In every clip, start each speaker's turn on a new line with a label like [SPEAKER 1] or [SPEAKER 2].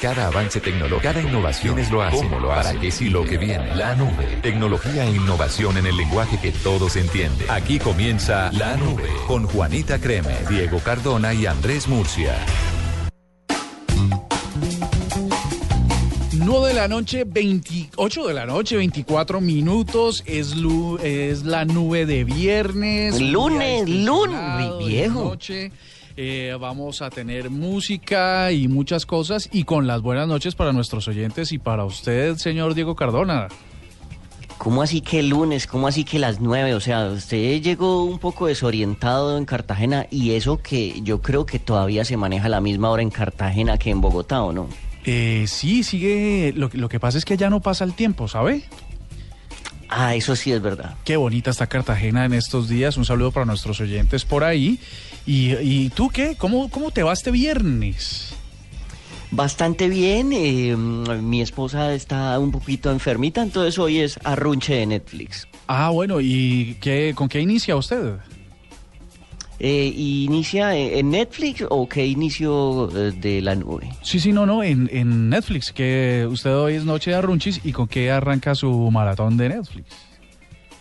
[SPEAKER 1] Cada avance tecnológico, cada innovación es lo hace, ¿Cómo lo hace? para que si lo que viene, la nube. Tecnología e innovación en el lenguaje que todos entienden. Aquí comienza La Nube con Juanita Creme, Diego Cardona y Andrés Murcia.
[SPEAKER 2] 9 de la noche, 28 de la noche, 24 minutos. Es, es la nube de viernes.
[SPEAKER 3] Lunes, lunes, viejo.
[SPEAKER 2] Noche. Eh, vamos a tener música y muchas cosas y con las buenas noches para nuestros oyentes y para usted, señor Diego Cardona.
[SPEAKER 3] ¿Cómo así que lunes? ¿Cómo así que las nueve? O sea, usted llegó un poco desorientado en Cartagena y eso que yo creo que todavía se maneja a la misma hora en Cartagena que en Bogotá, ¿o no?
[SPEAKER 2] Eh, sí, sigue. Lo, lo que pasa es que ya no pasa el tiempo, ¿sabe?
[SPEAKER 3] Ah, eso sí es verdad.
[SPEAKER 2] Qué bonita está Cartagena en estos días. Un saludo para nuestros oyentes por ahí. ¿Y, tú qué? ¿Cómo, ¿Cómo te va este viernes?
[SPEAKER 3] Bastante bien. Eh, mi esposa está un poquito enfermita, entonces hoy es arrunche de Netflix.
[SPEAKER 2] Ah, bueno. ¿Y qué, con qué inicia usted?
[SPEAKER 3] Eh, ¿Inicia en Netflix o qué inicio eh, de la nube?
[SPEAKER 2] Sí, sí, no, no, en, en Netflix, que usted hoy es Noche de Arrunchis y con qué arranca su maratón de Netflix.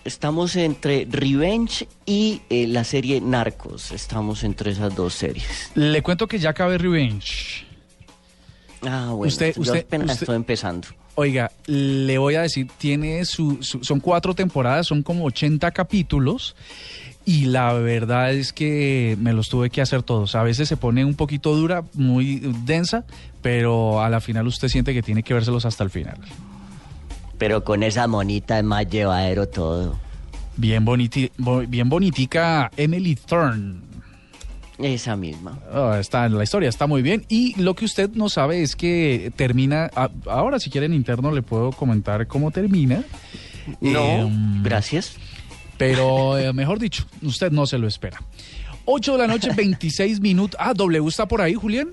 [SPEAKER 3] Estamos entre Revenge y eh, la serie Narcos, estamos entre esas dos series.
[SPEAKER 2] Le cuento que ya acabé Revenge.
[SPEAKER 3] Ah, bueno, usted, yo usted, apenas estoy empezando.
[SPEAKER 2] Oiga, le voy a decir, tiene su, son cuatro temporadas, son como 80 capítulos y la verdad es que me los tuve que hacer todos. A veces se pone un poquito dura, muy densa, pero a la final usted siente que tiene que vérselos hasta el final.
[SPEAKER 3] Pero con esa monita es más llevadero todo.
[SPEAKER 2] Bien, boniti bien bonitica Emily Thorne.
[SPEAKER 3] Esa misma.
[SPEAKER 2] Oh, está, la historia está muy bien. Y lo que usted no sabe es que termina. ahora, si quiere en interno, le puedo comentar cómo termina.
[SPEAKER 3] No, em, gracias.
[SPEAKER 2] Pero, eh, mejor dicho, usted no se lo espera. 8 de la noche, 26 minutos. Ah, W está por ahí, Julián.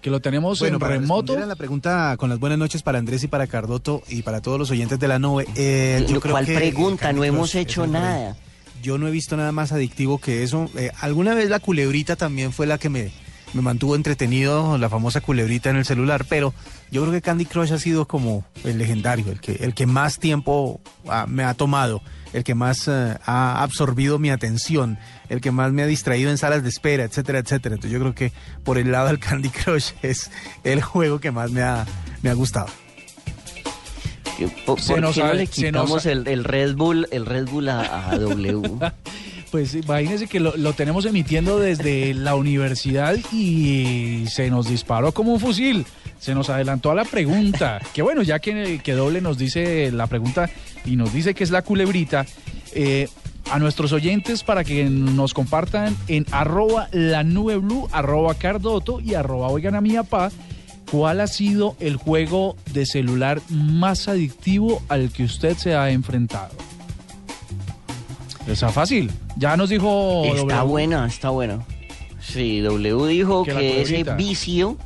[SPEAKER 2] Que lo tenemos en remoto.
[SPEAKER 4] la pregunta con las buenas noches para Andrés y para Cardoto y para todos los oyentes de la nube.
[SPEAKER 3] Eh, yo ¿Cuál pregunta? No hemos hecho nada.
[SPEAKER 4] Yo no he visto nada más adictivo que eso. Eh, alguna vez la culebrita también fue la que me, me mantuvo entretenido, la famosa culebrita en el celular, pero yo creo que Candy Crush ha sido como el legendario, el que, el que más tiempo ah, me ha tomado el que más eh, ha absorbido mi atención, el que más me ha distraído en salas de espera, etcétera, etcétera. Entonces yo creo que por el lado del Candy Crush es el juego que más me ha, me ha gustado.
[SPEAKER 3] ¿Por, qué no le quitamos el, Red Bull, el Red Bull a, W?
[SPEAKER 2] Pues imagínense que lo, lo, tenemos emitiendo desde la universidad y se nos disparó como un fusil. Se nos adelantó a la pregunta. Que bueno, ya que, que Doble nos dice la pregunta y nos dice que es la culebrita, eh, a nuestros oyentes para que nos compartan en arroba la nube blue, arroba cardoto y arroba oigan a mi papá, cuál ha sido el juego de celular más adictivo al que usted se ha enfrentado. Está fácil. Ya nos dijo.
[SPEAKER 3] Está buena, está buena. Sí, W dijo que ese vicio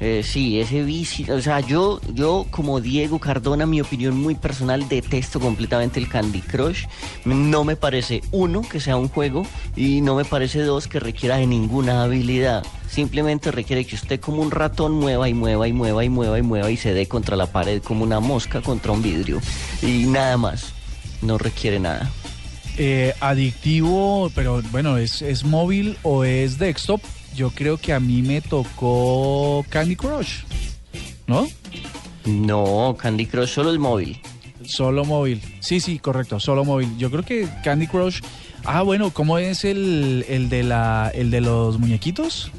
[SPEAKER 3] eh, sí, ese vicio, o sea, yo, yo como Diego Cardona, mi opinión muy personal, detesto completamente el Candy Crush. No me parece, uno, que sea un juego y no me parece, dos, que requiera de ninguna habilidad. Simplemente requiere que usted como un ratón mueva y mueva y mueva y mueva y mueva y se dé contra la pared como una mosca contra un vidrio. Y nada más, no requiere nada.
[SPEAKER 2] Eh, adictivo, pero bueno, ¿es, ¿es móvil o es desktop? Yo creo que a mí me tocó Candy Crush, ¿no?
[SPEAKER 3] No, Candy Crush solo es móvil.
[SPEAKER 2] Solo móvil. Sí, sí, correcto, solo móvil. Yo creo que Candy Crush. Ah, bueno, ¿cómo es el, el de la el de los muñequitos?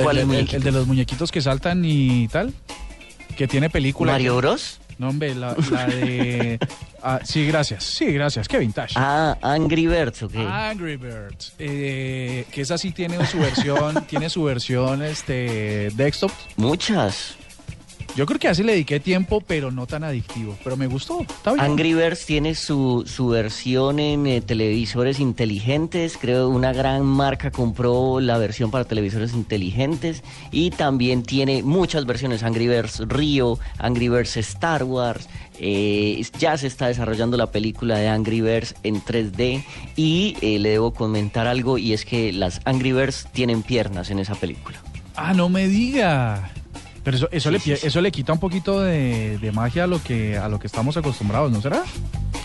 [SPEAKER 3] ¿Cuál
[SPEAKER 2] el,
[SPEAKER 3] el,
[SPEAKER 2] el, de los muñequitos que saltan y tal. Que tiene película.
[SPEAKER 3] ¿Mario Bros?
[SPEAKER 2] No, hombre, la, de... Ah, sí, gracias. Sí, gracias. Qué vintage.
[SPEAKER 3] Ah, Angry Birds, ok.
[SPEAKER 2] Angry Birds. Eh, que esa sí tiene su versión, tiene su versión este, desktop.
[SPEAKER 3] Muchas.
[SPEAKER 2] Yo creo que así le dediqué tiempo, pero no tan adictivo. Pero me gustó. Está bien.
[SPEAKER 3] Angry Birds tiene su, su versión en eh, televisores inteligentes. Creo una gran marca compró la versión para televisores inteligentes. Y también tiene muchas versiones. Angry Birds Rio, Angry Birds Star Wars. Eh, ya se está desarrollando la película de Angry Birds en 3D. Y eh, le debo comentar algo y es que las Angry Birds tienen piernas en esa película.
[SPEAKER 2] Ah, no me diga. Pero eso, eso, le, eso le quita un poquito de, magia a lo, que, a lo que estamos acostumbrados, ¿no será?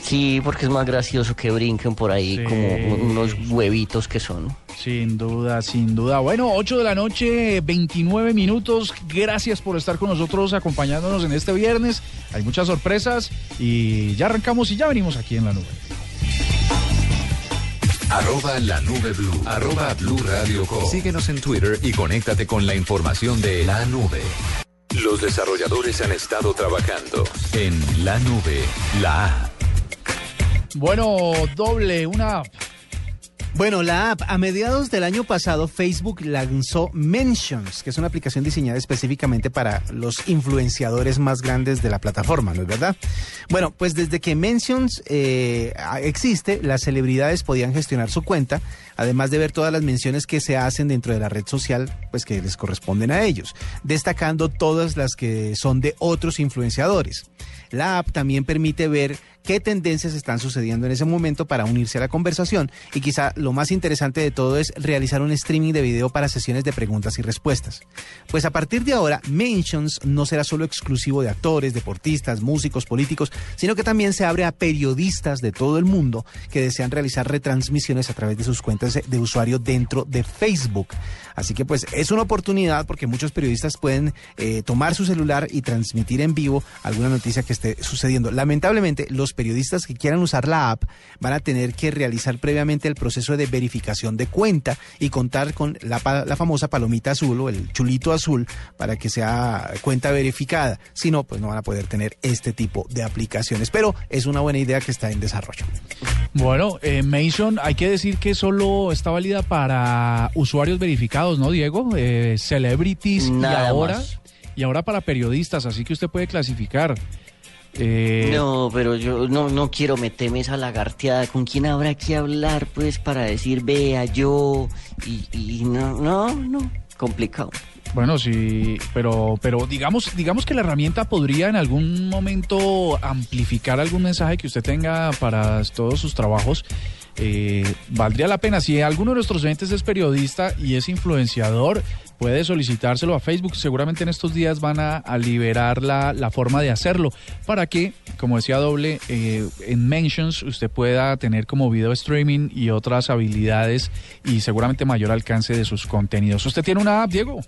[SPEAKER 3] Sí, porque es más gracioso que brinquen por ahí como unos huevitos que son.
[SPEAKER 2] Sin duda, sin duda. Bueno, 8 de la noche, 29 minutos. Gracias por estar con nosotros acompañándonos en este viernes. Hay muchas sorpresas y ya arrancamos y ya venimos aquí en la nube.
[SPEAKER 1] Arroba la nube blue. Arroba blue radio Síguenos en Twitter y conéctate con la información de la nube. Los desarrolladores han estado trabajando en la nube, la app.
[SPEAKER 2] Bueno, doble, una
[SPEAKER 4] bueno, la app, a mediados del año pasado, Facebook lanzó Mentions, que es una aplicación diseñada específicamente para los influenciadores más grandes de la plataforma, ¿no es verdad? Bueno, pues desde que Mentions eh, existe, las celebridades podían gestionar su cuenta, además de ver todas las menciones que se hacen dentro de la red social, pues que les corresponden a ellos, destacando todas las que son de otros influenciadores. La app también permite ver qué tendencias están sucediendo en ese momento para unirse a la conversación y quizá lo más interesante de todo es realizar un streaming de video para sesiones de preguntas y respuestas. Pues a partir de ahora, Mentions no será solo exclusivo de actores, deportistas, músicos, políticos, sino que también se abre a periodistas de todo el mundo que desean realizar retransmisiones a través de sus cuentas de usuario dentro de Facebook. Así que pues es una oportunidad porque muchos periodistas pueden eh, tomar su celular y transmitir en vivo alguna noticia que esté sucediendo. Lamentablemente, los periodistas que quieran usar la app van a tener que realizar previamente el proceso de verificación de cuenta y contar con la, la famosa palomita azul o el chulito azul para que sea cuenta verificada. Si no, pues no van a poder tener este tipo de aplicaciones. Pero es una buena idea que está en desarrollo.
[SPEAKER 2] Bueno, eh, Mason, hay que decir que solo está válida para usuarios verificados, ¿no, Diego? Eh, celebrities y ahora, y ahora para periodistas, así que usted puede clasificar.
[SPEAKER 3] Eh, no, pero yo no, no quiero meterme esa lagarteada. ¿Con quién habrá que hablar, pues, para decir, vea, yo? Y, y no, no, no, complicado.
[SPEAKER 2] Bueno, sí, pero, pero digamos, digamos que la herramienta podría en algún momento amplificar algún mensaje que usted tenga para todos sus trabajos. Eh, valdría la pena. Si alguno de nuestros oyentes es periodista y es influenciador, puede solicitárselo a Facebook. Seguramente en estos días van a, liberar la, la, forma de hacerlo para que, como decía Doble, eh, en Mentions usted pueda tener como video streaming y otras habilidades y seguramente mayor alcance de sus contenidos. ¿Usted tiene una app, Diego?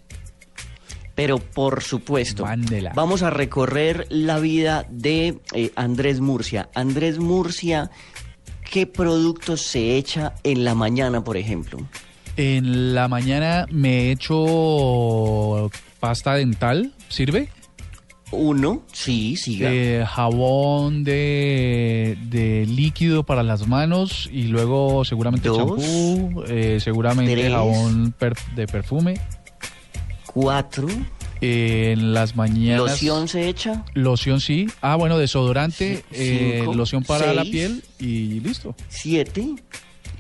[SPEAKER 3] pero por supuesto, vamos a recorrer la vida de eh, Andrés Murcia. Andrés Murcia, ¿qué productos se echa en la mañana, por ejemplo?
[SPEAKER 2] En la mañana me echo pasta dental, ¿sirve?
[SPEAKER 3] Uno, sí, siga.
[SPEAKER 2] Eh, jabón de, de, líquido para las manos y luego seguramente champú, eh, seguramente jabón de perfume
[SPEAKER 3] cuatro.
[SPEAKER 2] en las mañanas.
[SPEAKER 3] ¿Loción se echa?
[SPEAKER 2] Loción sí. Ah, bueno, desodorante, eh, loción para la piel y listo.
[SPEAKER 3] Siete.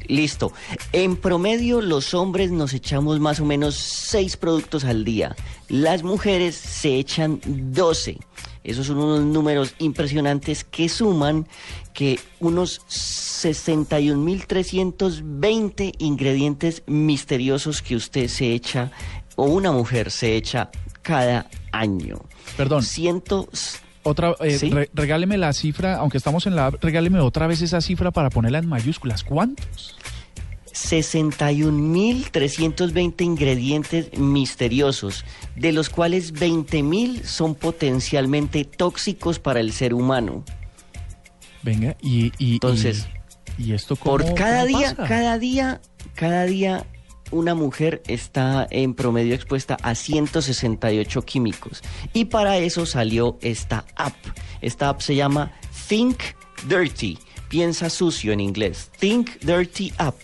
[SPEAKER 3] Listo. En promedio, los hombres nos echamos más o menos seis productos al día. Las mujeres se echan doce. Esos son unos números impresionantes que suman que unos 61.320 ingredientes misteriosos que usted se echa o una mujer se echa cada año.
[SPEAKER 2] Perdón.
[SPEAKER 3] Ciento...
[SPEAKER 2] Otra, eh, regáleme la cifra, aunque estamos en la regáleme otra vez esa cifra para ponerla en mayúsculas. ¿Cuántos?
[SPEAKER 3] 61.320 ingredientes misteriosos, de los cuales 20.000 son potencialmente tóxicos para el ser humano.
[SPEAKER 2] Venga, y,
[SPEAKER 3] entonces,
[SPEAKER 2] y, esto
[SPEAKER 3] por cada día, cada día, cada día una mujer está en promedio expuesta a 168 químicos. Y para eso salió esta app. Esta app se llama Think Dirty. Piensa sucio en inglés. Think Dirty App.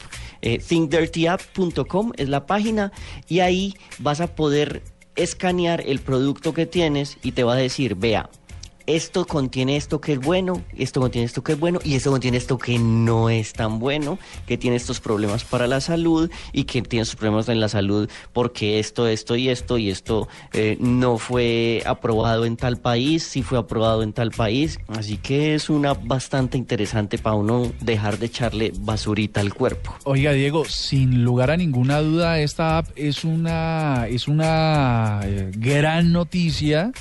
[SPEAKER 3] Eh, thinkdirtyapp.com es la página y ahí vas a poder escanear el producto que tienes y te va a decir, vea, esto contiene esto que es bueno, esto contiene esto que es bueno y esto contiene esto que no es tan bueno, que tiene estos problemas para la salud y que tiene estos problemas en la salud porque esto, esto y esto y esto eh, no fue aprobado en tal país, sí fue aprobado en tal país, así que es una bastante interesante para uno dejar de echarle basurita al cuerpo.
[SPEAKER 2] Oiga Diego, sin lugar a ninguna duda esta app es una es una eh, gran noticia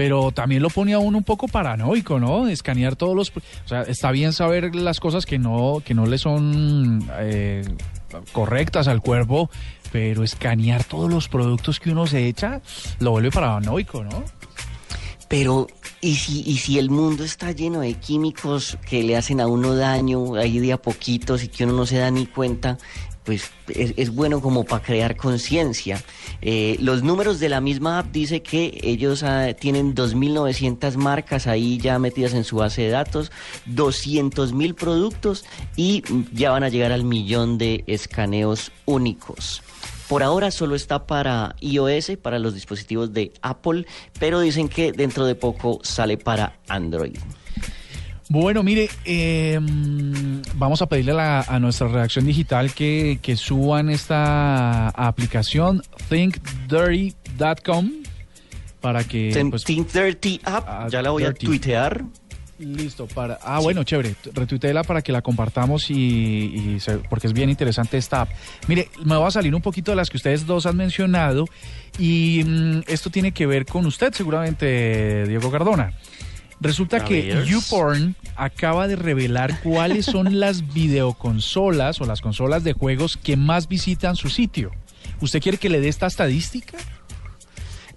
[SPEAKER 2] pero también lo pone a uno un poco paranoico, ¿no? Escanear todos los... O sea, está bien saber las cosas que no, que no le son eh, correctas al cuerpo, pero escanear todos los productos que uno se echa lo vuelve paranoico, ¿no?
[SPEAKER 3] Pero, ¿y si, ¿y si el mundo está lleno de químicos que le hacen a uno daño ahí de a poquitos y que uno no se da ni cuenta? Pues es, bueno como para crear conciencia. Eh, los números de la misma app dice que ellos ah, tienen 2.900 marcas ahí ya metidas en su base de datos, 200.000 productos y ya van a llegar al millón de escaneos únicos. Por ahora solo está para iOS, para los dispositivos de Apple, pero dicen que dentro de poco sale para Android.
[SPEAKER 2] Bueno, mire, em, vamos a pedirle a, nuestra redacción digital que, suban esta aplicación thinkdirty.com para que...
[SPEAKER 3] Pues, Think App, ah, ya la voy a tuitear.
[SPEAKER 2] Listo, para... Ah, bueno, chévere, retuiteela para que la compartamos y, porque es bien interesante esta app. Mire, me va a salir un poquito de las que ustedes dos han mencionado y mm, esto tiene que ver con usted seguramente, Diego Cardona. Resulta que YouPorn acaba de revelar cuáles son las videoconsolas o las consolas de juegos que más visitan su sitio. ¿Usted quiere que le dé esta estadística?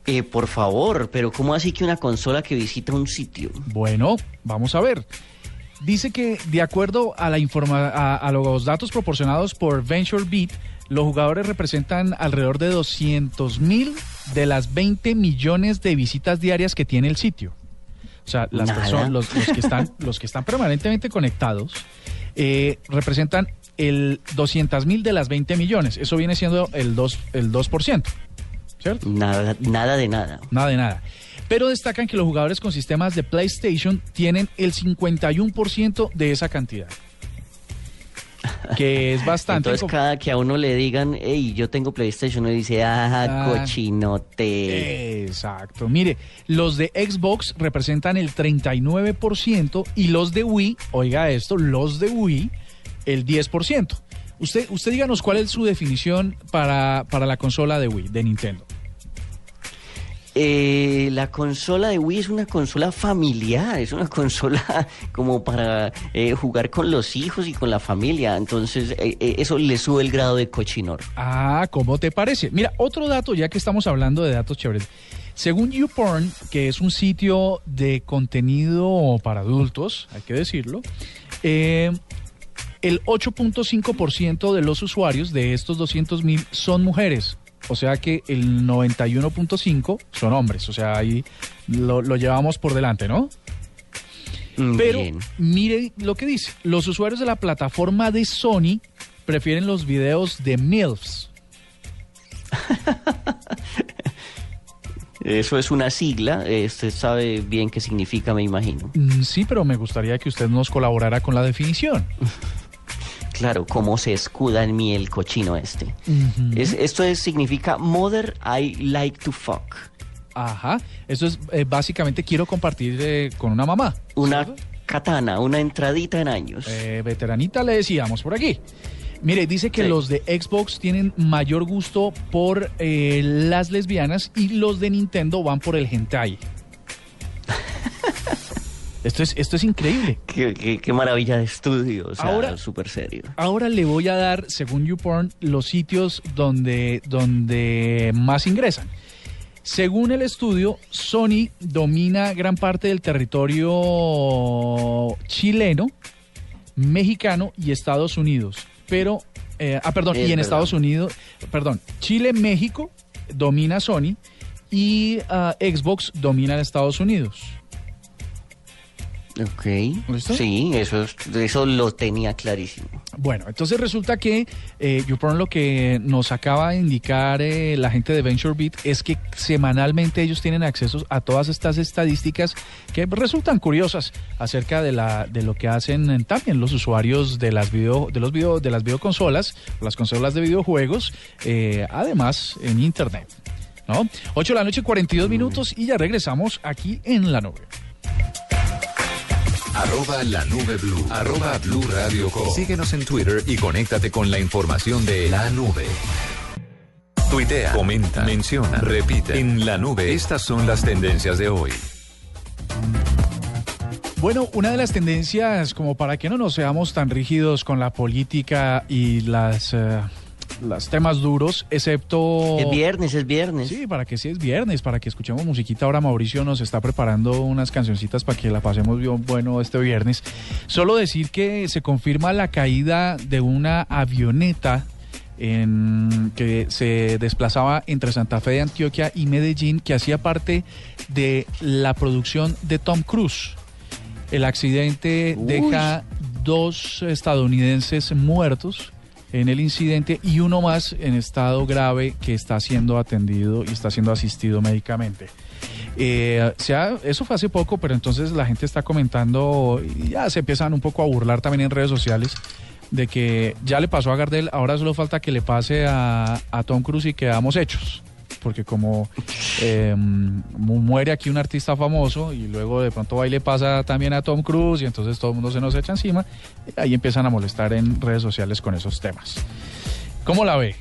[SPEAKER 3] Eh, por favor, pero ¿cómo así que una consola que visita un sitio?
[SPEAKER 2] Bueno, vamos a ver. Dice que de acuerdo a, la informa a, los datos proporcionados por VentureBeat, los jugadores representan alrededor de 200 mil de las 20 millones de visitas diarias que tiene el sitio. O sea, las personas, los, que están, los que están permanentemente conectados eh, representan el 200 mil de las 20 millones. Eso viene siendo el 2%, el 2% ¿cierto?
[SPEAKER 3] Nada, nada de nada.
[SPEAKER 2] Nada de nada. Pero destacan que los jugadores con sistemas de PlayStation tienen el 51% de esa cantidad que es bastante.
[SPEAKER 3] Entonces, cada que a uno le digan, hey, yo tengo PlayStation, uno dice, ah, ah, cochinote.
[SPEAKER 2] Exacto. Mire, los de Xbox representan el 39% y los de Wii, oiga esto, los de Wii, el 10%. Usted, usted díganos cuál es su definición para, para la consola de Wii, de Nintendo.
[SPEAKER 3] Eh, la consola de Wii es una consola familiar, es una consola como para eh, jugar con los hijos y con la familia. Entonces, eh, eso le sube el grado de cochinor.
[SPEAKER 2] Ah, ¿cómo te parece? Mira, otro dato, ya que estamos hablando de datos chéveres. Según YouPorn, que es un sitio de contenido para adultos, hay que decirlo, el 8.5% de los usuarios de estos 200 mil son mujeres o sea que el 91.5 son hombres, o sea, ahí lo, llevamos por delante, ¿no? Pero mire lo que dice, los usuarios de la plataforma de Sony prefieren los videos de MILFs.
[SPEAKER 3] Eso es una sigla, usted sabe bien qué significa, me imagino.
[SPEAKER 2] Mm, sí, pero me gustaría que usted nos colaborara con la definición.
[SPEAKER 3] Claro, cómo se escuda en mí el cochino este. esto es, significa Mother I like to fuck.
[SPEAKER 2] Ajá, eso es eh, básicamente quiero compartir eh, con una mamá.
[SPEAKER 3] Una katana, una entradita en años.
[SPEAKER 2] Eh, veteranita le decíamos por aquí. Mire, dice que los de Xbox tienen mayor gusto por las lesbianas y los de Nintendo van por el hentai. Esto es, esto es increíble.
[SPEAKER 3] Qué, maravilla de estudio, o sea, ahora, súper serio.
[SPEAKER 2] Ahora le voy a dar, según YouPorn, los sitios donde, donde más ingresan. Según el estudio, Sony domina gran parte del territorio chileno, mexicano y Estados Unidos. Pero, eh, ah, perdón, y en Estados Unidos, perdón, Chile, México domina Sony y ah, Xbox domina en Estados Unidos.
[SPEAKER 3] Ok. ¿Listo? Sí, eso, eso lo tenía clarísimo.
[SPEAKER 2] Bueno, entonces resulta que eh, YouPorn lo que nos acaba de indicar eh, la gente de VentureBeat es que semanalmente ellos tienen acceso a todas estas estadísticas que resultan curiosas acerca de la de lo que hacen también los usuarios de las video de los video de las videoconsolas, las consolas de videojuegos, eh, además en internet. ¿No? 8 de la noche, 42 minutos y ya regresamos aquí en la nube.
[SPEAKER 1] Arroba la nube blue. Arroba blue radio Síguenos en Twitter y conéctate con la información de la nube. Tuitea, comenta, menciona, repite. En la nube, estas son las tendencias de hoy.
[SPEAKER 2] Bueno, una de las tendencias, como para que no nos seamos tan rígidos con la política y las... Eh, los temas duros, excepto...
[SPEAKER 3] Es viernes, es viernes.
[SPEAKER 2] Sí, para que sí es viernes, para que escuchemos musiquita. Ahora Mauricio nos está preparando unas cancioncitas para que la pasemos bien bueno este viernes. Solo decir que se confirma la caída de una avioneta en, que se desplazaba entre Santa Fe de Antioquia y Medellín, que hacía parte de la producción de Tom Cruise. El accidente deja dos estadounidenses muertos en el incidente y uno más en estado grave que está siendo atendido y está siendo asistido médicamente. Eh, eso fue hace poco, pero entonces la gente está comentando y ya se empiezan un poco a burlar también en redes sociales de que ya le pasó a Gardel, ahora solo falta que le pase a, a Tom Cruise y quedamos hechos porque como eh, muere aquí un artista famoso y luego de pronto va y le pasa también a Tom Cruise y entonces todo el mundo se nos echa encima, ahí empiezan a molestar en redes sociales con esos temas. ¿Cómo la ve?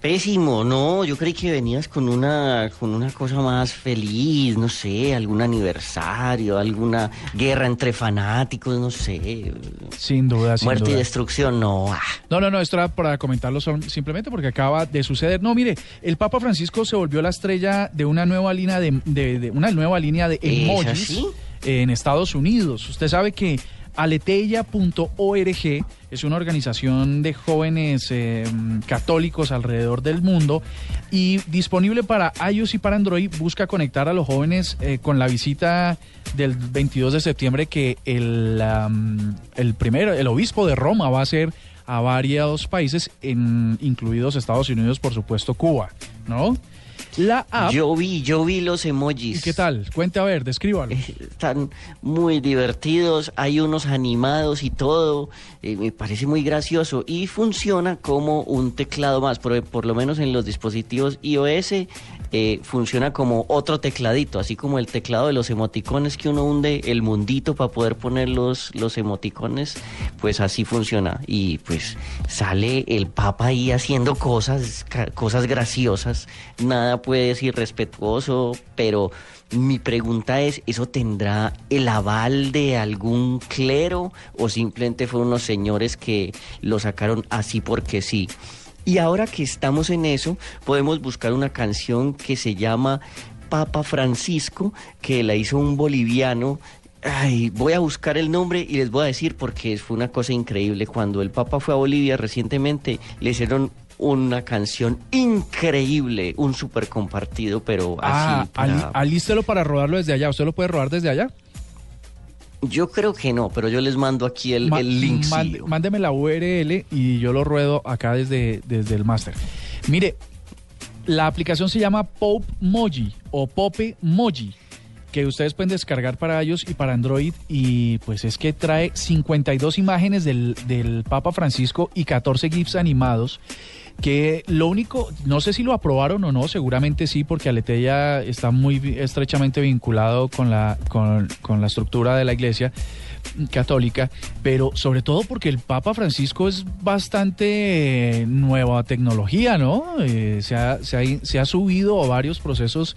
[SPEAKER 3] Pésimo, no, yo creí que venías con una, con una cosa más feliz, no sé, algún aniversario, alguna guerra entre fanáticos, no sé.
[SPEAKER 2] Sin duda, sin
[SPEAKER 3] Muerte y destrucción, no. Ah.
[SPEAKER 2] No, no, no, esto era para comentarlo simplemente porque acaba de suceder. No, mire, el Papa Francisco se volvió la estrella de una nueva línea de, de, una nueva línea de emojis en Estados Unidos. Usted sabe que aleteya.org es una organización de jóvenes eh, católicos alrededor del mundo y disponible para iOS y para Android busca conectar a los jóvenes eh, con la visita del 22 de septiembre que el, el primero, el obispo de Roma va a hacer a varios países, incluidos Estados Unidos, por supuesto, Cuba, ¿no?
[SPEAKER 3] La app. Yo vi, yo vi los emojis.
[SPEAKER 2] ¿Qué tal? Cuente a ver, descríbalo.
[SPEAKER 3] Están muy divertidos, hay unos animados y todo. Eh, me parece muy gracioso y funciona como un teclado más, por, por lo menos en los dispositivos iOS eh, funciona como otro tecladito, así como el teclado de los emoticones que uno hunde el mundito para poder poner los, los emoticones, pues así funciona. Y pues sale el Papa ahí haciendo cosas, cosas graciosas, nada puede ser irrespetuoso, pero mi pregunta es, ¿eso tendrá el aval de algún clero o simplemente fueron unos señores que lo sacaron así porque sí? Y ahora que estamos en eso, podemos buscar una canción que se llama Papa Francisco, que la hizo un boliviano. Ay, voy a buscar el nombre y les voy a decir porque fue una cosa increíble. Cuando el Papa fue a Bolivia recientemente, le hicieron una canción increíble, un súper compartido, pero así.
[SPEAKER 2] Ah, alístelo para rodarlo desde allá. ¿Usted lo puede rodar desde allá?
[SPEAKER 3] Yo creo que no, pero yo les mando aquí el, link.
[SPEAKER 2] mándeme la URL y yo lo ruedo acá desde, desde el máster. Mire, la aplicación se llama Pop Moji o Pope Moji que ustedes pueden descargar para iOS y para Android y pues es que trae 52 imágenes del, del Papa Francisco y 14 GIFs animados que lo único, no sé si lo aprobaron o no, seguramente sí, porque Aleteya está muy estrechamente vinculado con la, con, la estructura de la iglesia católica, pero sobre todo porque el Papa Francisco es bastante nueva tecnología, ¿no? Eh, se, ha, se, ha, subido a varios procesos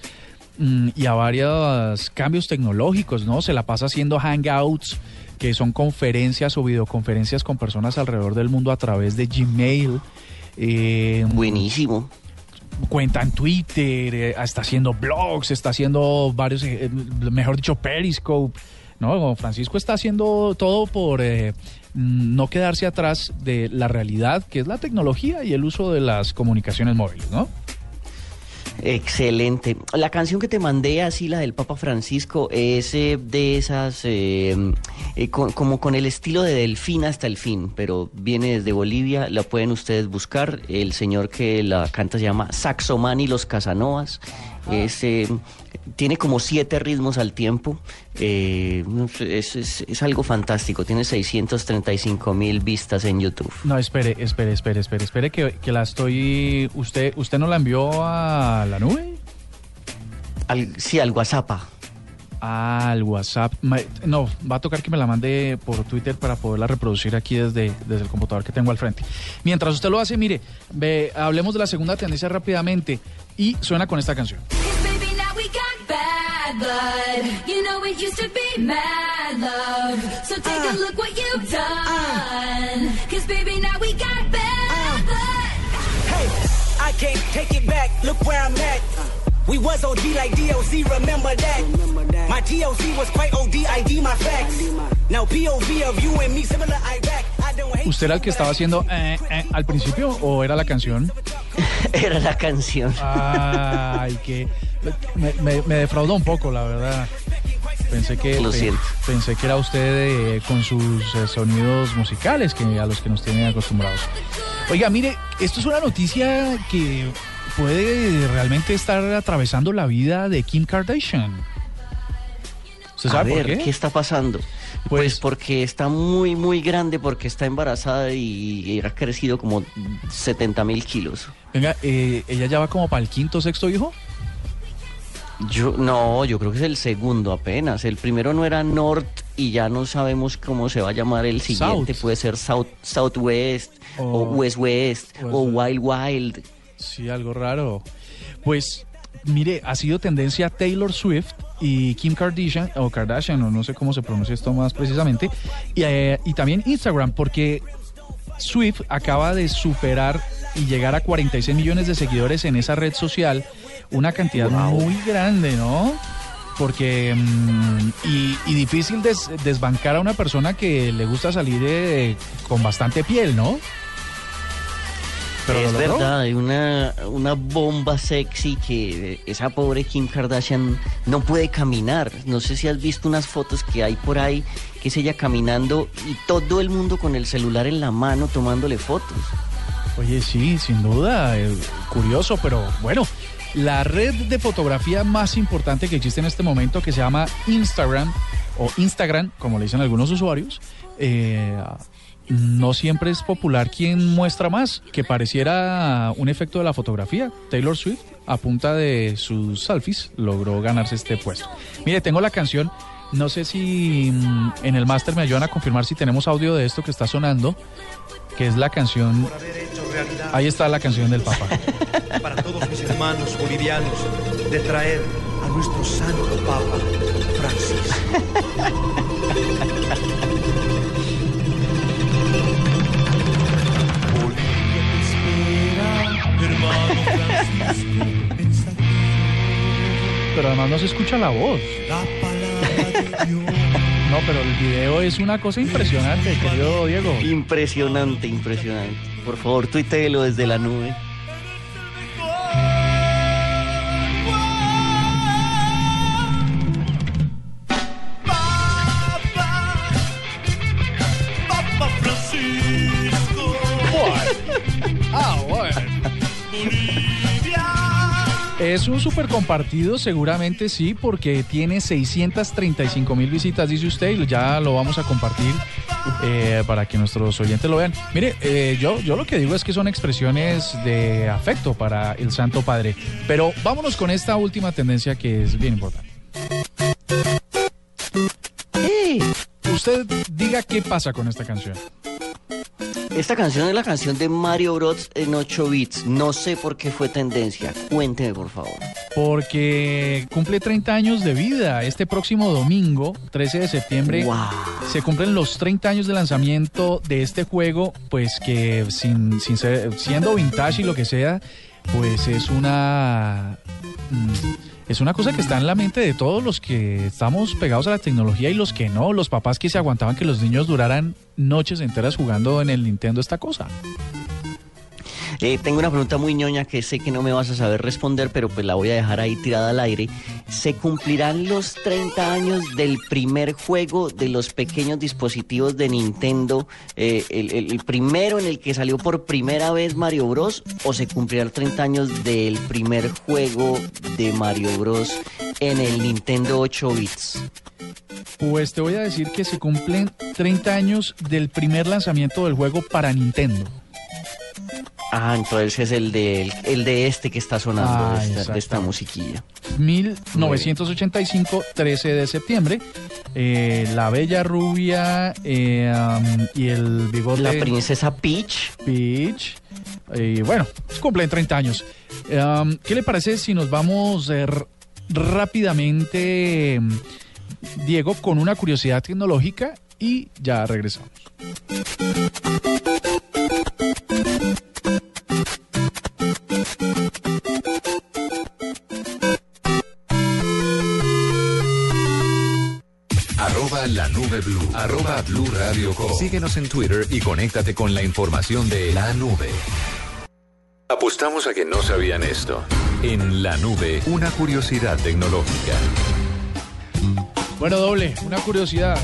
[SPEAKER 2] mm, y a varios cambios tecnológicos, ¿no? Se la pasa haciendo hangouts, que son conferencias o videoconferencias con personas alrededor del mundo a través de Gmail.
[SPEAKER 3] Eh, Buenísimo.
[SPEAKER 2] Cuenta en Twitter, eh, está haciendo blogs, está haciendo varios, eh, mejor dicho, Periscope. ¿no? Francisco está haciendo todo por no quedarse atrás de la realidad, que es la tecnología y el uso de las comunicaciones móviles, ¿no?
[SPEAKER 3] Excelente. La canción que te mandé, así la del Papa Francisco, es eh, de esas, eh, eh, como con el estilo de Delfín hasta el fin, pero viene desde Bolivia, la pueden ustedes buscar. El señor que la canta se llama Saxomani Los Casanovas. Es, tiene como siete ritmos al tiempo. es, algo fantástico. Tiene 635 mil vistas en YouTube.
[SPEAKER 2] No, espere, espere, espere, espere, espere que, que la estoy. ¿Usted, ¿Usted no la envió a la nube?
[SPEAKER 3] sí, al WhatsApp.
[SPEAKER 2] al WhatsApp. No, va a tocar que me la mande por Twitter para poderla reproducir aquí desde, desde el computador que tengo al frente. Mientras usted lo hace, mire, ve, hablemos de la segunda tendencia rápidamente y suena con esta canción. I can't take it back. Look where I'm at. We was OG like DOC, remember that. My TOC was quite OD, ID my facts. Now POV of you and me, similar Iraq. ¿Usted era el que estaba haciendo eh, eh, al principio o era la canción?
[SPEAKER 3] era la canción.
[SPEAKER 2] Ay, que me, me, me, defraudó un poco, la verdad. Pensé que,
[SPEAKER 3] Lo siento.
[SPEAKER 2] pensé que era usted eh, con sus eh, sonidos musicales que, a los que nos tienen acostumbrados. Oiga, mire, esto es una noticia que puede realmente estar atravesando la vida de Kim Kardashian.
[SPEAKER 3] ¿Usted sabe por qué? qué? está pasando? Pues, pues, porque está muy, muy grande, porque está embarazada y, ha crecido como 70 mil kilos.
[SPEAKER 2] Venga, eh, ¿ella ya va como para el quinto sexto hijo?
[SPEAKER 3] Yo no, yo creo que es el segundo apenas. El primero no era North y ya no sabemos cómo se va a llamar el siguiente. Puede ser South Southwest o, West West o Wild Wild.
[SPEAKER 2] Sí, algo raro. Pues mire, ha sido tendencia Taylor Swift y Kim Kardashian, o Kardashian, o no sé cómo se pronuncia esto más precisamente, y, eh, y también Instagram, porque Swift acaba de superar y llegar a 46 millones de seguidores en esa red social una cantidad muy grande, ¿no? Porque mm, y, difícil desbancar a una persona que le gusta salir eh, con bastante piel, ¿no?
[SPEAKER 3] Pero es verdad, hay una, una bomba sexy que esa pobre Kim Kardashian no puede caminar. No sé si has visto unas fotos que hay por ahí, que es ella caminando y todo el mundo con el celular en la mano tomándole fotos.
[SPEAKER 2] Oye, sí, sin duda, eh, curioso, pero bueno, la red de fotografía más importante que existe en este momento, que se llama Instagram, o Instagram, como le dicen algunos usuarios, eh, no siempre es popular quien muestra más, que pareciera un efecto de la fotografía. Taylor Swift, a punta de sus selfies, logró ganarse este puesto. Mire, tengo la canción, no sé si mm, en el máster me ayudan a confirmar si tenemos audio de esto que está sonando, que es la canción... Ahí está la canción del Papa. Para todos mis hermanos bolivianos, de traer a nuestro santo Papa Francisco. Pero además no se escucha la voz. No, pero el video es una cosa impresionante, querido Diego.
[SPEAKER 3] Impresionante, impresionante. Por favor, tuiteelo desde la nube.
[SPEAKER 2] Es un súper compartido, seguramente sí, porque tiene 635 mil visitas, dice usted, y ya lo vamos a compartir eh, para que nuestros oyentes lo vean. Mire, eh, yo, yo lo que digo es que son expresiones de afecto para el Santo Padre. Pero vámonos con esta última tendencia que es bien importante. Usted diga qué pasa con esta canción.
[SPEAKER 3] Esta canción es la canción de Mario Bros en 8 bits. No sé por qué fue tendencia. Cuénteme, por favor.
[SPEAKER 2] Porque cumple 30 años de vida. Este próximo domingo, 13 de septiembre, se cumplen los 30 años de lanzamiento de este juego, pues que sin, sin ser, siendo vintage y lo que sea, pues es una... Mm, es una cosa que está en la mente de todos los que estamos pegados a la tecnología y los que no, los papás que se aguantaban que los niños duraran noches enteras jugando en el Nintendo esta cosa.
[SPEAKER 3] Eh, tengo una pregunta muy ñoña que sé que no me vas a saber responder, pero pues la voy a dejar ahí tirada al aire. ¿Se cumplirán los 30 años del primer juego de los pequeños dispositivos de Nintendo? Eh, el, primero en el que salió por primera vez Mario Bros. ¿O se cumplirán 30 años del primer juego de Mario Bros. en el Nintendo 8 bits?
[SPEAKER 2] Pues te voy a decir que se cumplen 30 años del primer lanzamiento del juego para Nintendo.
[SPEAKER 3] Ah, entonces es el de, el de este que está sonando, de, esta, musiquilla.
[SPEAKER 2] 1985, 13 de septiembre. Eh, la bella rubia eh, y el bigote.
[SPEAKER 3] La princesa Peach.
[SPEAKER 2] Peach. Y bueno, cumplen 30 años. ¿Qué le parece si nos vamos eh, rápidamente, Diego, con una curiosidad tecnológica y ya regresamos?
[SPEAKER 1] Blue. Arroba blue radio Síguenos en Twitter y conéctate con la información de la nube. Apostamos a que no sabían esto. En la nube, una curiosidad tecnológica.
[SPEAKER 2] Bueno, doble, una curiosidad.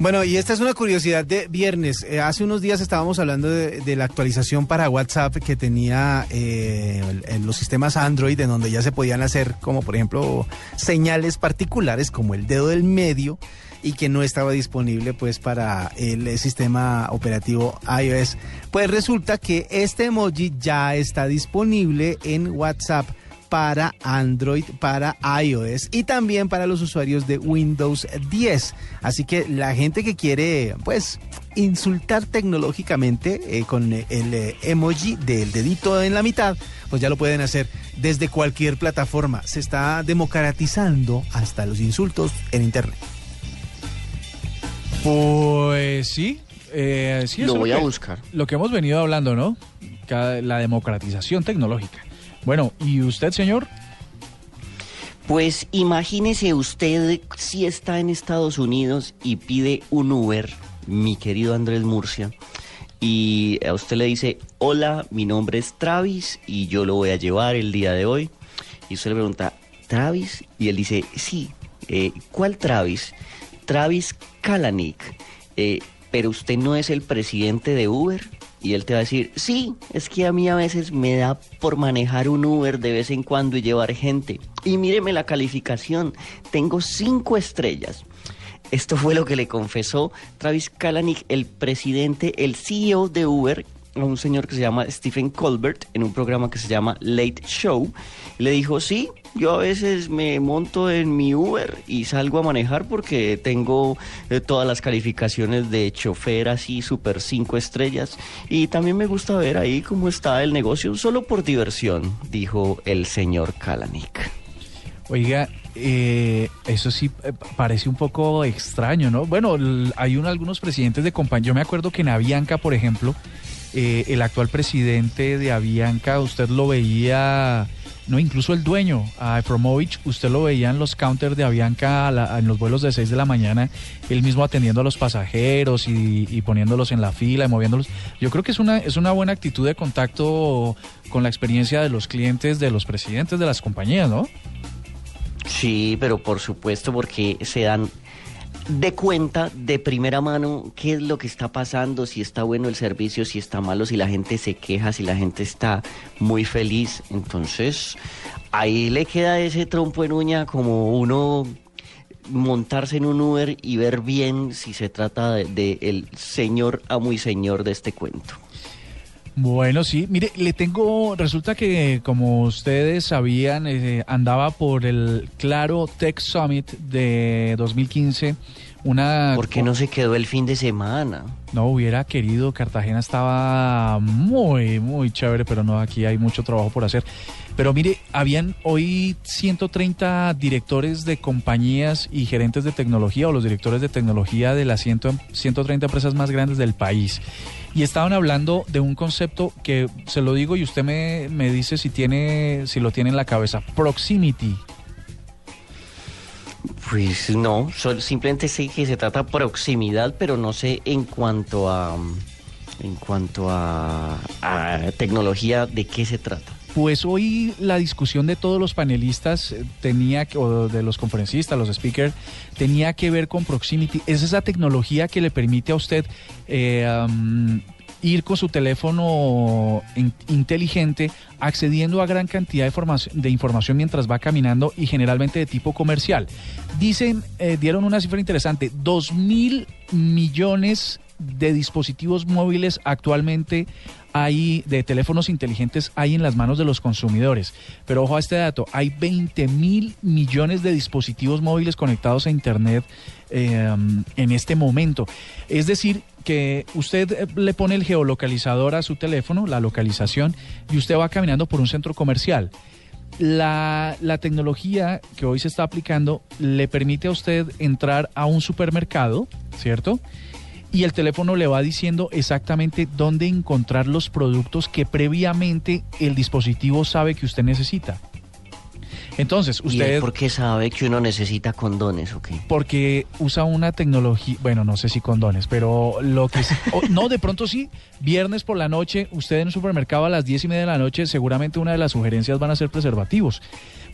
[SPEAKER 4] Bueno, y esta es una curiosidad de viernes. Eh, hace unos días estábamos hablando de, la actualización para WhatsApp que tenía eh, en los sistemas Android, en donde ya se podían hacer, como por ejemplo, señales particulares como el dedo del medio y que no estaba disponible pues para el sistema operativo iOS. Pues resulta que este emoji ya está disponible en WhatsApp para Android, para iOS y también para los usuarios de Windows 10. Así que la gente que quiere, pues, insultar tecnológicamente eh, con el eh, emoji del dedito en la mitad, pues ya lo pueden hacer desde cualquier plataforma. Se está democratizando hasta los insultos en Internet.
[SPEAKER 2] Pues sí. Eh, sí
[SPEAKER 3] lo voy a buscar.
[SPEAKER 2] Lo que hemos venido hablando, ¿no? La democratización tecnológica. Bueno, ¿y usted, señor?
[SPEAKER 3] Pues imagínese usted si está en Estados Unidos y pide un Uber, mi querido Andrés Murcia, y a usted le dice, hola, mi nombre es Travis y yo lo voy a llevar el día de hoy. Y usted le pregunta, ¿Travis? Y él dice, sí, eh, ¿cuál Travis? Travis Kalanick, eh, pero usted no es el presidente de Uber. Y él te va a decir, sí, es que a mí a veces me da por manejar un Uber de vez en cuando y llevar gente. Y míreme la calificación, tengo cinco estrellas. Esto fue lo que le confesó Travis Kalanick, el presidente, el CEO de Uber, a un señor que se llama Stephen Colbert en un programa que se llama Late Show. Le dijo, sí, yo a veces me monto en mi Uber y salgo a manejar porque tengo eh, todas las calificaciones de chofer así, super cinco estrellas. Y también me gusta ver ahí cómo está el negocio, solo por diversión, dijo el señor Kalanick.
[SPEAKER 2] Oiga, eh, eso sí eh, parece un poco extraño, ¿no? Bueno, hay algunos presidentes de compañía. Yo me acuerdo que en Avianca, por ejemplo, el actual presidente de Avianca, usted lo veía no, incluso el dueño, a Efromovich, usted lo veía en los counters de Avianca en los vuelos de 6 de la mañana, él mismo atendiendo a los pasajeros y, poniéndolos en la fila y moviéndolos. Yo creo que es una, es una buena actitud de contacto con la experiencia de los clientes, de los presidentes de las compañías, ¿no?
[SPEAKER 3] Sí, pero por supuesto porque se dan de cuenta de primera mano qué es lo que está pasando, si está bueno el servicio, si está malo, si la gente se queja, si la gente está muy feliz. Entonces, ahí le queda ese trompo en uña como uno montarse en un Uber y ver bien si se trata de, el señor a muy señor de este cuento.
[SPEAKER 2] Bueno, sí, mire, le tengo, resulta que como ustedes sabían, eh, andaba por el Claro Tech Summit de 2015. Una,
[SPEAKER 3] ¿Por qué no se quedó el fin de semana?
[SPEAKER 2] No hubiera querido, Cartagena estaba muy, muy chévere, pero no, aquí hay mucho trabajo por hacer. Pero mire, habían hoy 130 directores de compañías y gerentes de tecnología o los directores de tecnología de las 130 empresas más grandes del país y estaban hablando de un concepto que se lo digo y usted me, me dice si tiene si lo tiene en la cabeza, proximity.
[SPEAKER 3] Pues no, simplemente sé que se trata proximidad, pero no sé en cuanto a en cuanto a, tecnología, ¿de qué se trata?
[SPEAKER 2] Pues hoy la discusión de todos los panelistas eh, tenía que, o de los conferencistas, los speakers, tenía que ver con Proximity. Es esa tecnología que le permite a usted eh, ir con su teléfono inteligente accediendo a gran cantidad de, de, información mientras va caminando y generalmente de tipo comercial. Dicen, eh, dieron una cifra interesante, 2 mil millones de dispositivos móviles actualmente hay, de teléfonos inteligentes hay en las manos de los consumidores. Pero ojo a este dato, hay 20 mil millones de dispositivos móviles conectados a Internet eh, en este momento. Es decir, que usted eh, le pone el geolocalizador a su teléfono, la localización, y usted va caminando por un centro comercial. La, la, tecnología que hoy se está aplicando le permite a usted entrar a un supermercado, ¿cierto? Y el teléfono le va diciendo exactamente dónde encontrar los productos que previamente el dispositivo sabe que usted necesita. Entonces, usted...
[SPEAKER 3] ¿Por qué sabe que uno necesita condones o qué?
[SPEAKER 2] Porque usa una tecnología, bueno, no sé si condones, pero lo que... no, de pronto sí, viernes por la noche, usted en un supermercado a las diez y media de la noche, seguramente una de las sugerencias van a ser preservativos.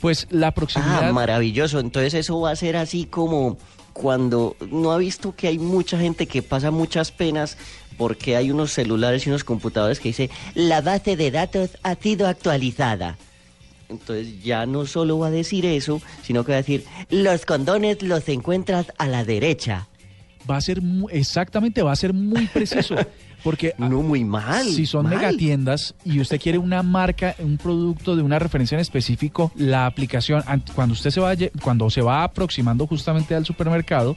[SPEAKER 2] Pues la proximidad...
[SPEAKER 3] Ah, maravilloso. Entonces eso va a ser así como cuando no ha visto que hay mucha gente que pasa muchas penas porque hay unos celulares y unos computadores que dice la base de datos ha sido actualizada. Entonces ya no solo va a decir eso, sino que va a decir, los condones los encuentras a la derecha.
[SPEAKER 2] Va a ser, exactamente, va a ser muy preciso. Porque
[SPEAKER 3] no muy mal.
[SPEAKER 2] Si son megatiendas y usted quiere una marca, un producto de una referencia en específico, la aplicación cuando usted se va cuando se va aproximando justamente al supermercado,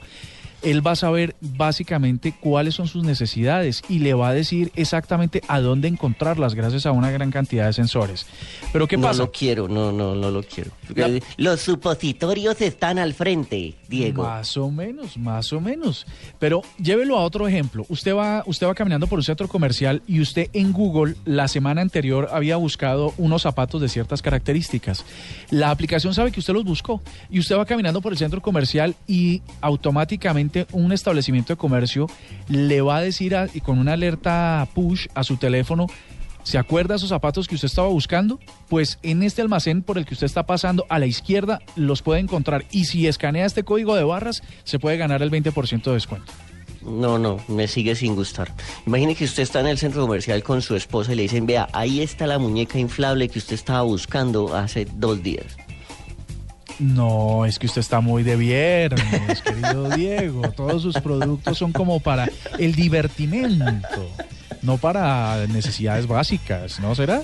[SPEAKER 2] él va a saber básicamente cuáles son sus necesidades y le va a decir exactamente a dónde encontrarlas gracias a una gran cantidad de sensores. Pero ¿qué pasa?
[SPEAKER 3] No lo quiero, no, no, no lo quiero. Los supositorios están al frente, Diego.
[SPEAKER 2] Más o menos, más o menos. Pero llévelo a otro ejemplo. Usted va, usted va caminando por un centro comercial y usted en Google la semana anterior había buscado unos zapatos de ciertas características. La aplicación sabe que usted los buscó y usted va caminando por el centro comercial y automáticamente un establecimiento de comercio le va a decir y con una alerta push a su teléfono, ¿se acuerda esos zapatos que usted estaba buscando? Pues en este almacén por el que usted está pasando a la izquierda los puede encontrar y si escanea este código de barras se puede ganar el 20% de descuento.
[SPEAKER 3] No, no, me sigue sin gustar. Imagine que usted está en el centro comercial con su esposa y le dicen, vea, ahí está la muñeca inflable que usted estaba buscando hace dos días.
[SPEAKER 2] No, es que usted está muy de viernes, querido Diego. Todos sus productos son como para el divertimento, no para necesidades básicas, ¿no será?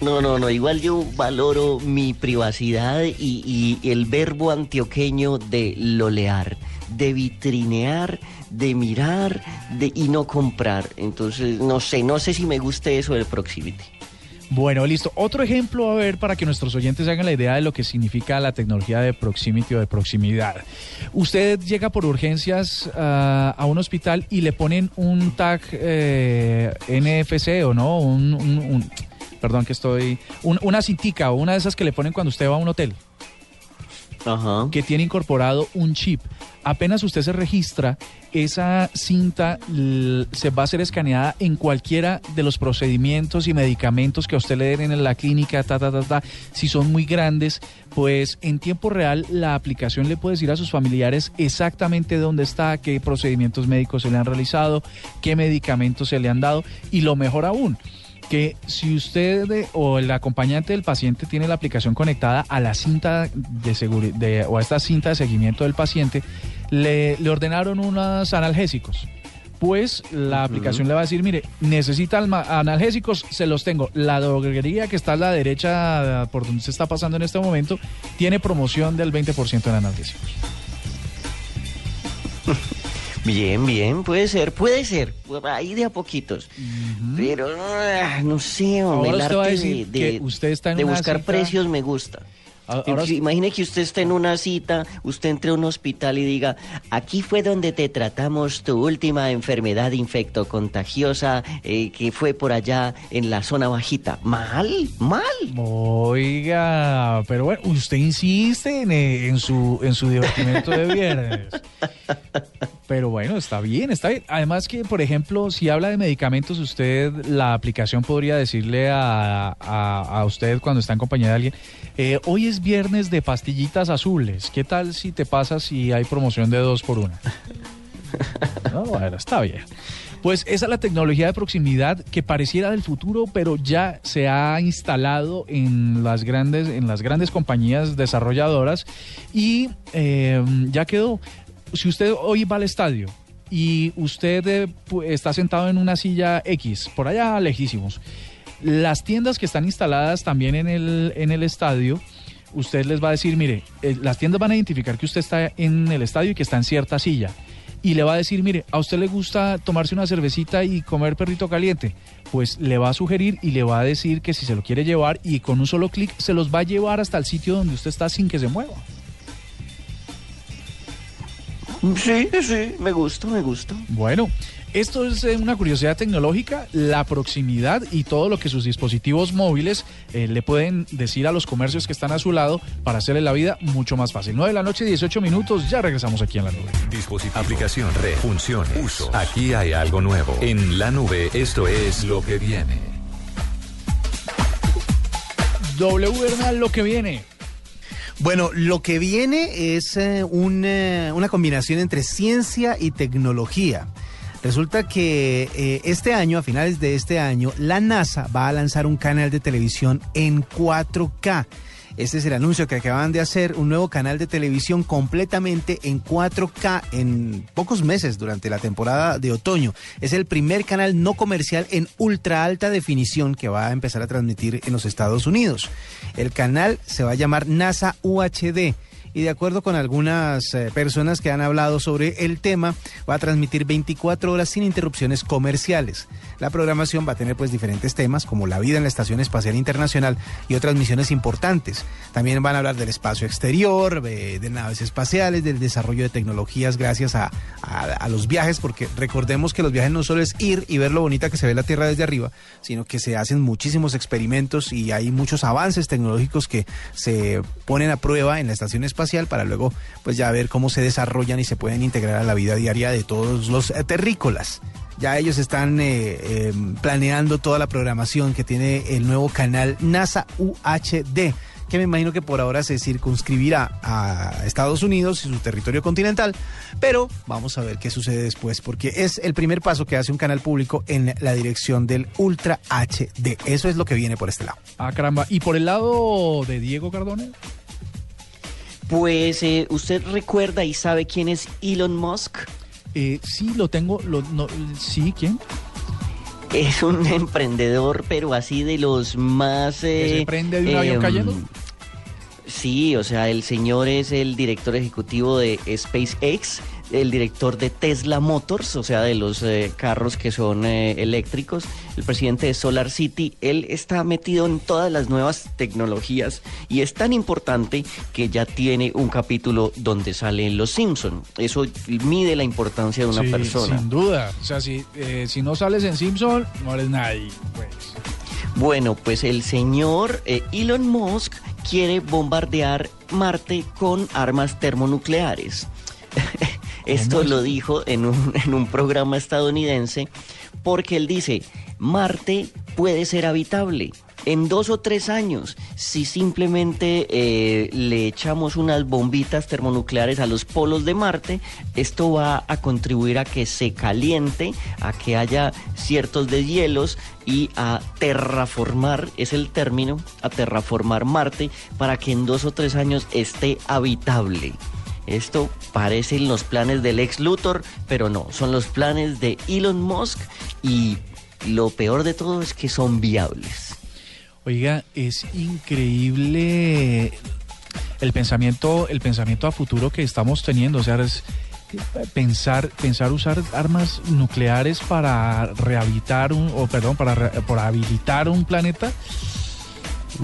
[SPEAKER 3] No, no, no, igual yo valoro mi privacidad y, el verbo antioqueño de lolear, de vitrinear, de mirar y no comprar. Entonces, no sé, no sé si me guste eso del proximity.
[SPEAKER 2] Bueno, listo. Otro ejemplo, a ver, para que nuestros oyentes hagan la idea de lo que significa la tecnología de proximity o de proximidad. Usted llega por urgencias ah, a un hospital y le ponen un tag eh, NFC o no, un, perdón que estoy, una cintica o una de esas que le ponen cuando usted va a un hotel. Que tiene incorporado un chip. Apenas usted se registra, esa cinta se va a ser escaneada en cualquiera de los procedimientos y medicamentos que a usted le den en la clínica, ta, ta, ta, ta. Si son muy grandes, pues en tiempo real la aplicación le puede decir a sus familiares exactamente dónde está, qué procedimientos médicos se le han realizado, qué medicamentos se le han dado y lo mejor aún que si usted o el acompañante del paciente tiene la aplicación conectada a la cinta de seguridad o a esta cinta de seguimiento del paciente, le, ordenaron unos analgésicos. Pues la aplicación le va a decir, mire, necesita analgésicos, se los tengo. La droguería que está a la derecha por donde se está pasando en este momento tiene promoción del 20% en analgésicos.
[SPEAKER 3] Bien, bien, puede ser, puede ser, ahí de a poquitos. Pero ah, no sé, el arte de, usted está en de buscar precios me gusta. Imagine que usted esté en una cita, usted entre a un hospital y diga, aquí fue donde te tratamos tu última enfermedad infectocontagiosa eh, que fue por allá en la zona bajita. Mal, mal.
[SPEAKER 2] Oiga, pero bueno, usted insiste en, eh, en su, en su divertimento de viernes. Pero bueno, está bien, está bien. Además que, por ejemplo, si habla de medicamentos, usted, la aplicación podría decirle a, a, usted cuando está en compañía de alguien, eh, hoy es viernes de pastillitas azules. ¿Qué tal si te pasa si hay promoción de dos por una? No, bueno, está bien. Pues esa es la tecnología de proximidad que pareciera del futuro, pero ya se ha instalado en las grandes, en las grandes compañías desarrolladoras y eh, ya quedó si usted hoy va al estadio y usted eh, está sentado en una silla X, por allá lejísimos, las tiendas que están instaladas también en el, en el estadio, usted les va a decir, mire, eh, las tiendas van a identificar que usted está en el estadio y que está en cierta silla. Y le va a decir, mire, a usted le gusta tomarse una cervecita y comer perrito caliente. Pues le va a sugerir y le va a decir que si se lo quiere llevar y con un solo clic se los va a llevar hasta el sitio donde usted está sin que se mueva.
[SPEAKER 3] Sí, sí, me gusta, me gusta.
[SPEAKER 2] Bueno, esto es eh, una curiosidad tecnológica, la proximidad y todo lo que sus dispositivos móviles eh, le pueden decir a los comercios que están a su lado para hacerle la vida mucho más fácil. 9 de la noche, 18 minutos, ya regresamos aquí en la nube.
[SPEAKER 1] Dispositivo, aplicación, red, funciones, uso. Aquí hay algo nuevo. En la nube, esto es lo que viene.
[SPEAKER 2] W Bernal, lo que viene.
[SPEAKER 4] Bueno, lo que viene es eh, una, combinación entre ciencia y tecnología. Resulta que eh, este año, a finales de este año, la NASA va a lanzar un canal de televisión en 4K. Este es el anuncio que acaban de hacer, un nuevo canal de televisión completamente en 4K en pocos meses durante la temporada de otoño. Es el primer canal no comercial en ultra alta definición que va a empezar a transmitir en los Estados Unidos. El canal se va a llamar NASA UHD y de acuerdo con algunas eh, personas que han hablado sobre el tema, va a transmitir 24 horas sin interrupciones comerciales. La programación va a tener pues diferentes temas como la vida en la Estación Espacial Internacional y otras misiones importantes. También van a hablar del espacio exterior, de, naves espaciales, del desarrollo de tecnologías gracias a, a, los viajes, porque recordemos que los viajes no solo es ir y ver lo bonita que se ve la Tierra desde arriba, sino que se hacen muchísimos experimentos y hay muchos avances tecnológicos que se ponen a prueba en la Estación Espacial para luego pues ya ver cómo se desarrollan y se pueden integrar a la vida diaria de todos los terrícolas. Ya ellos están eh, eh, planeando toda la programación que tiene el nuevo canal NASA UHD que me imagino que por ahora se circunscribirá a Estados Unidos y su territorio continental, pero vamos a ver qué sucede después, porque es el primer paso que hace un canal público en la dirección del Ultra HD. Eso es lo que viene por este lado.
[SPEAKER 2] Ah, caramba. ¿Y por el lado de Diego Cardona?
[SPEAKER 3] Pues eh, usted recuerda y sabe quién es Elon Musk.
[SPEAKER 2] Eh, sí, lo tengo. Lo, sí, ¿quién?
[SPEAKER 3] Es un emprendedor, pero así de los más.
[SPEAKER 2] Eh, ¿Se prende de un avión em, cayendo?
[SPEAKER 3] Sí, o sea, el señor es el director ejecutivo de SpaceX el director de Tesla Motors, o sea, de los eh, carros que son eh, eléctricos, el presidente de Solar City, él está metido en todas las nuevas tecnologías y es tan importante que ya tiene un capítulo donde salen los Simpson. Eso mide la importancia de una persona.
[SPEAKER 2] Sin duda, o sea, si, eh, si no sales en Simpson, no eres nadie. Pues.
[SPEAKER 3] Bueno, pues el señor Elon Musk quiere bombardear Marte con armas termonucleares. Esto lo dijo en un, en un programa estadounidense porque él dice, Marte puede ser habitable en dos o tres años, si simplemente eh, le echamos unas bombitas termonucleares a los polos de Marte, esto va a contribuir a que se caliente, a que haya ciertos deshielos y a terraformar, es el término, a terraformar Marte para que en dos o tres años esté habitable. Esto parecen los planes del ex Luthor, pero no, son los planes de Elon Musk y lo peor de todo es que son viables.
[SPEAKER 2] Oiga, es increíble el pensamiento, el pensamiento a futuro que estamos teniendo. O sea, es pensar, pensar usar armas nucleares para rehabilitar un, o perdón, para, para habilitar un planeta.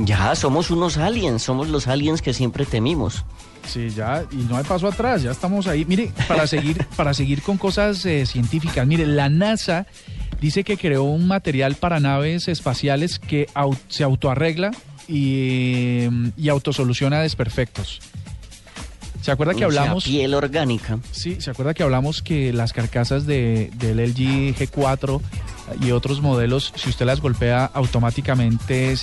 [SPEAKER 3] Ya, somos unos aliens, somos los aliens que siempre temimos.
[SPEAKER 2] Sí, ya, y no hay paso atrás, ya estamos ahí. Mire, para seguir, para seguir con cosas eh, científicas, mire, la NASA dice que creó un material para naves espaciales que se autoarregla y, y autosoluciona desperfectos. ¿Se acuerda que hablamos?
[SPEAKER 3] piel orgánica.
[SPEAKER 2] Sí, ¿se acuerda que hablamos que las carcasas de, del LG G4 y otros modelos, si usted las golpea automáticamente,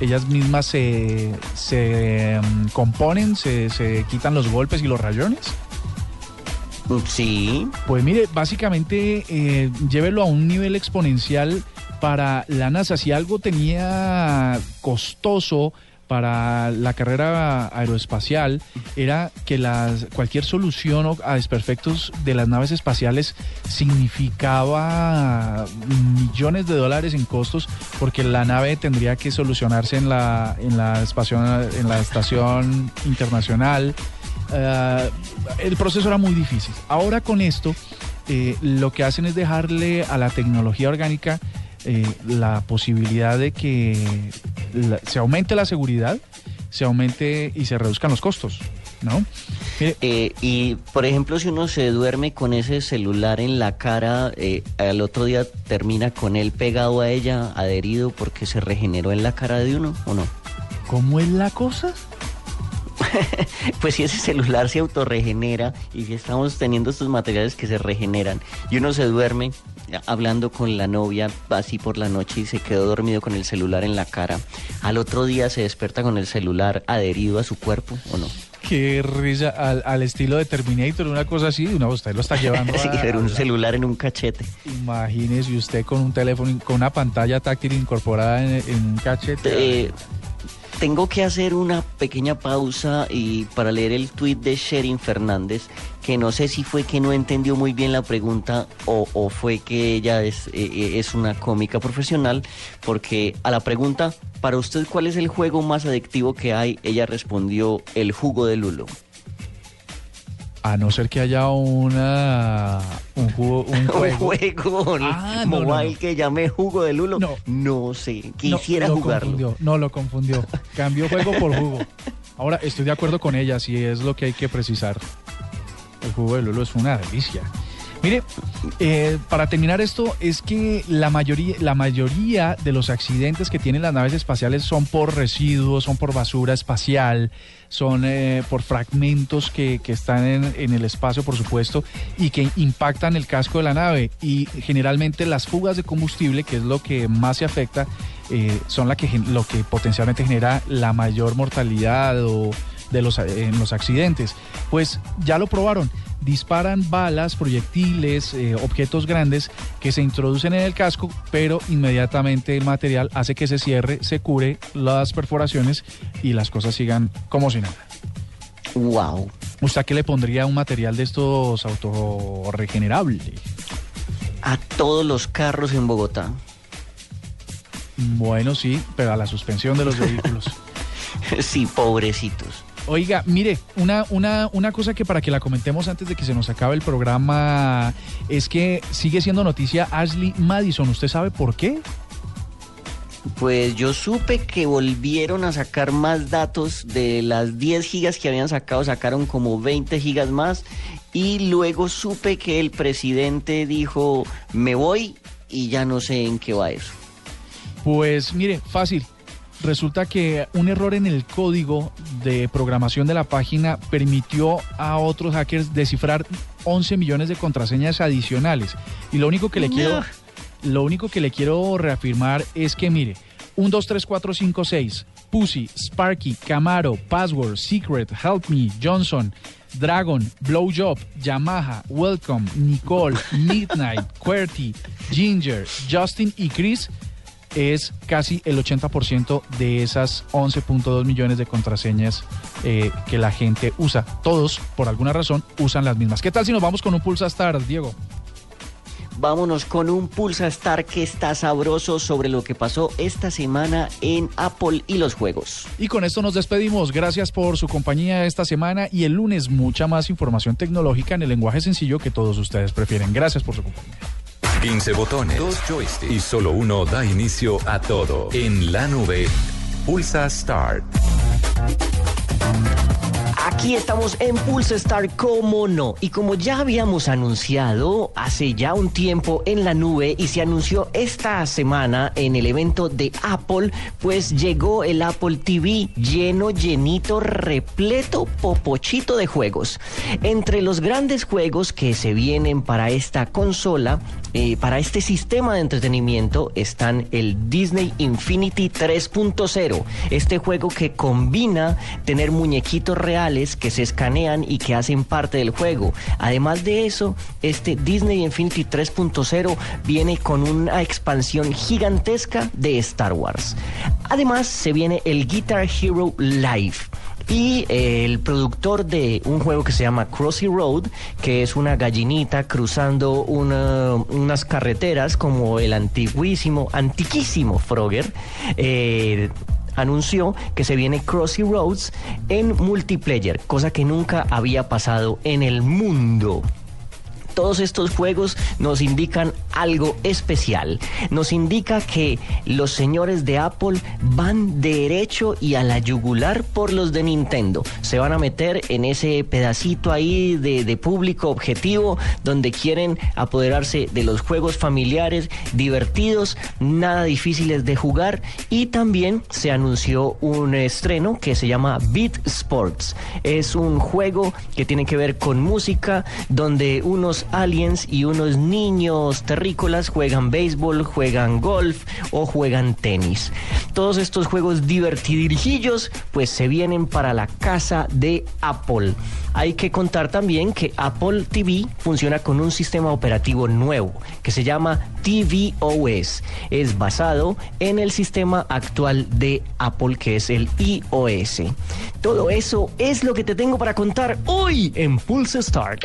[SPEAKER 2] ellas mismas se, se mm, componen, se, se quitan los golpes y los rayones?
[SPEAKER 3] Sí.
[SPEAKER 2] Pues mire, básicamente eh, llévelo a un nivel exponencial para la NASA. Si algo tenía costoso para la carrera aeroespacial era que cualquier solución a desperfectos de las naves espaciales significaba millones de dólares en costos porque la nave tendría que solucionarse en la, en la, en la estación internacional. Eh, el proceso era muy difícil. Ahora con esto, eh, lo que hacen es dejarle a la tecnología orgánica eh, la posibilidad de que se aumente la seguridad, se aumente y se reduzcan los costos, ¿no?
[SPEAKER 3] Eh, y por ejemplo, si uno se duerme con ese celular en la cara, eh, al otro día termina con él pegado a ella, adherido porque se regeneró en la cara de uno, ¿o no?
[SPEAKER 2] ¿Cómo es la cosa?
[SPEAKER 3] pues si ese celular se autorregenera y si estamos teniendo estos materiales que se regeneran y uno se duerme hablando con la novia así por la noche y se quedó dormido con el celular en la cara, al otro día se despierta con el celular adherido a su cuerpo o no?
[SPEAKER 2] Qué risa, al, estilo de Terminator, una cosa así, una usted lo está llevando.
[SPEAKER 3] sí, pero un celular en un cachete.
[SPEAKER 2] Imagínese usted con un teléfono, con una pantalla táctil incorporada en, un cachete.
[SPEAKER 3] Eh, tengo que hacer una pequeña pausa y para leer el tuit de Sherin Fernández, que no sé si fue que no entendió muy bien la pregunta o, fue que ella es, eh, eh, es una cómica profesional, porque a la pregunta, para usted, ¿cuál es el juego más adictivo que hay? Ella respondió, el jugo de Lulo.
[SPEAKER 2] A no ser que haya una un, juego, un
[SPEAKER 3] juego, ah, mobile que llame jugo de lulo. No, no sé, quisiera
[SPEAKER 2] no,
[SPEAKER 3] jugarlo.
[SPEAKER 2] no lo confundió. Cambió juego por jugo. Ahora estoy de acuerdo con ella, si es lo que hay que precisar. El jugo de lulo es una delicia. Mire, eh, para terminar esto, es que la mayoría, la mayoría de los accidentes que tienen las naves espaciales son por residuos, son por basura espacial, son eh, por fragmentos que, están en, el espacio, por supuesto, y que impactan el casco de la nave. Y generalmente las fugas de combustible, que es lo que más se afecta, eh, son la que, lo que potencialmente genera la mayor mortalidad o de los, en los accidentes. Pues ya lo probaron disparan balas, proyectiles, eh, objetos grandes que se introducen en el casco, pero inmediatamente el material hace que se cierre, se cure las perforaciones y las cosas sigan como si nada.
[SPEAKER 3] Wow.
[SPEAKER 2] ¿Usted qué le pondría un material de estos autorregenerables?
[SPEAKER 3] A todos los carros en Bogotá.
[SPEAKER 2] Bueno, sí, pero a la suspensión de los vehículos.
[SPEAKER 3] sí, pobrecitos.
[SPEAKER 2] Oiga, mire, una, una, una cosa que para que la comentemos antes de que se nos acabe el programa es que sigue siendo noticia Ashley Madison. ¿Usted sabe por qué?
[SPEAKER 3] Pues yo supe que volvieron a sacar más datos de las 10 gigas que habían sacado, sacaron como 20 gigas más y luego supe que el presidente dijo, me voy y ya no sé en qué va eso.
[SPEAKER 2] Pues mire, fácil, resulta que un error en el código de programación de la página permitió a otros hackers descifrar 11 millones de contraseñas adicionales. Y lo único que le quiero lo único que le quiero reafirmar es que mire, 1 2 3 4 5 6 Pussy, Sparky, Camaro, Password, Secret, Help Me, Johnson, Dragon, Blowjob, Yamaha, Welcome, Nicole, Midnight, QWERTY, Ginger, Justin y Chris es casi el 80% de esas 11.2 millones de contraseñas eh, que la gente usa. Todos, por alguna razón, usan las mismas. ¿Qué tal si nos vamos con un Pulsa Star, Diego?
[SPEAKER 3] Vámonos con un Pulsa Star que está sabroso sobre lo que pasó esta semana en Apple y los juegos.
[SPEAKER 2] Y con esto nos despedimos. Gracias por su compañía esta semana y el lunes mucha más información tecnológica en el lenguaje sencillo que todos ustedes prefieren. Gracias por su compañía.
[SPEAKER 1] 15 botones, dos joysticks y solo uno da inicio a todo. En la nube, pulsa Start.
[SPEAKER 3] Aquí estamos en Pulse Star, como no. Y como ya habíamos anunciado hace ya un tiempo en la nube y se anunció esta semana en el evento de Apple, pues llegó el Apple TV lleno, llenito, repleto, popochito de juegos. Entre los grandes juegos que se vienen para esta consola, eh, para este sistema de entretenimiento, están el Disney Infinity 3.0. Este juego que combina tener muñequitos reales que se escanean y que hacen parte del juego. Además de eso, este Disney Infinity 3.0 viene con una expansión gigantesca de Star Wars. Además, se viene el Guitar Hero Live y el productor de un juego que se llama Crossy Road, que es una gallinita cruzando unas carreteras como el antiguísimo, antiquísimo Frogger, eh, anunció que se viene Crossy Roads en multiplayer, cosa que nunca había pasado en el mundo. Todos estos juegos nos indican algo especial. Nos indica que los señores de Apple van derecho y a la yugular por los de Nintendo. Se van a meter en ese pedacito ahí de, de público objetivo donde quieren apoderarse de los juegos familiares divertidos, nada difíciles de jugar y también se anunció un estreno que se llama Beat Sports. Es un juego que tiene que ver con música donde aliens y unos niños terrícolas juegan béisbol, juegan golf o juegan tenis. Todos estos juegos divertidillos pues se vienen para la casa de Apple. Hay que contar también que Apple TV funciona con un sistema operativo nuevo que se llama tvOS. Es basado en el sistema actual de Apple que es el iOS. Todo eso es lo que te tengo para contar hoy en Pulse Start.